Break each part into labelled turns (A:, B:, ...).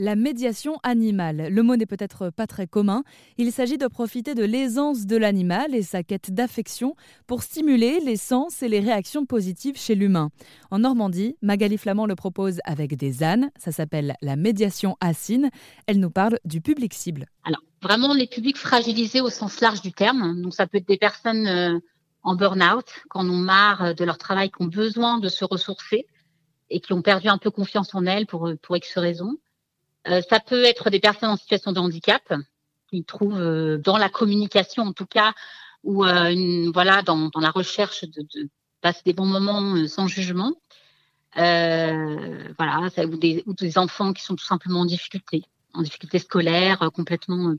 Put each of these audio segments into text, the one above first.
A: La médiation animale. Le mot n'est peut-être pas très commun. Il s'agit de profiter de l'aisance de l'animal et sa quête d'affection pour stimuler les sens et les réactions positives chez l'humain. En Normandie, Magali Flamand le propose avec des ânes. Ça s'appelle la médiation assine. Elle nous parle du public cible.
B: Alors, vraiment les publics fragilisés au sens large du terme. Donc, ça peut être des personnes euh, en burn-out, qui en ont marre de leur travail, qui ont besoin de se ressourcer et qui ont perdu un peu confiance en elles pour, pour X raisons euh, ça peut être des personnes en situation de handicap qui trouvent euh, dans la communication, en tout cas, ou euh, voilà, dans, la recherche de, passer des bons moments sans jugement. voilà, ou des, ou des enfants qui sont tout simplement en difficulté, en difficulté scolaire, complètement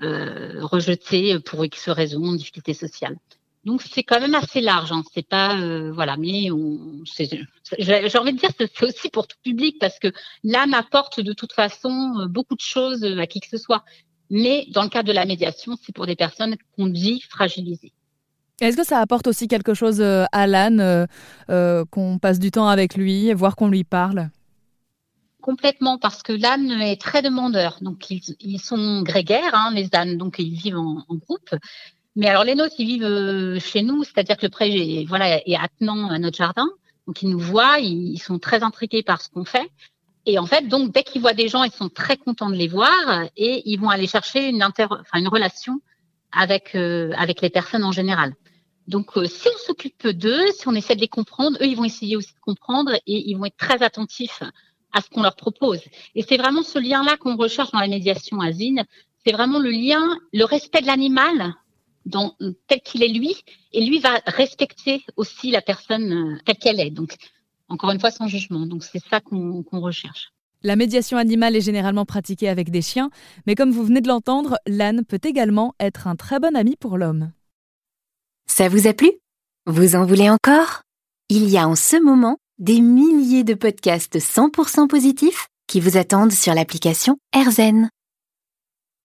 B: rejetés pour X raisons, en difficulté sociale. Donc c'est quand même assez large, hein. c'est pas euh, voilà, mais j'ai envie de dire que c'est aussi pour tout public parce que l'âme apporte de toute façon euh, beaucoup de choses à qui que ce soit. Mais dans le cas de la médiation, c'est pour des personnes qu'on dit fragilisées.
A: Est-ce que ça apporte aussi quelque chose euh, à l'âne qu'on passe du temps avec lui, voire qu'on lui parle?
B: Complètement, parce que l'âne est très demandeur. Donc ils, sont grégaires, hein, les ânes, donc ils vivent en, en groupe. Mais alors les nôtres, ils vivent euh, chez nous, c'est-à-dire que le pré est, voilà, est attenant à notre jardin. Donc ils nous voient, ils, sont très intrigués par ce qu'on fait. Et en fait, donc dès qu'ils voient des gens, ils sont très contents de les voir et ils vont aller chercher une, inter... enfin, une relation avec euh, avec les personnes en général. Donc euh, si on s'occupe d'eux, si on essaie de les comprendre, eux ils vont essayer aussi de comprendre et ils vont être très attentifs à ce qu'on leur propose. Et c'est vraiment ce lien-là qu'on recherche dans la médiation asine. C'est vraiment le lien, le respect de l'animal tel qu'il est lui, et lui va respecter aussi la personne euh, telle qu'elle est. Donc, encore une fois, sans jugement. Donc, c'est ça qu'on recherche.
A: La médiation animale est généralement pratiquée avec des chiens, mais comme vous venez de l'entendre, l'âne peut également être un très bon ami pour l'homme.
C: Ça vous a plu? Vous en voulez encore? Il y a en ce moment des milliers de podcasts 100% positifs qui vous attendent sur l'application AirZen.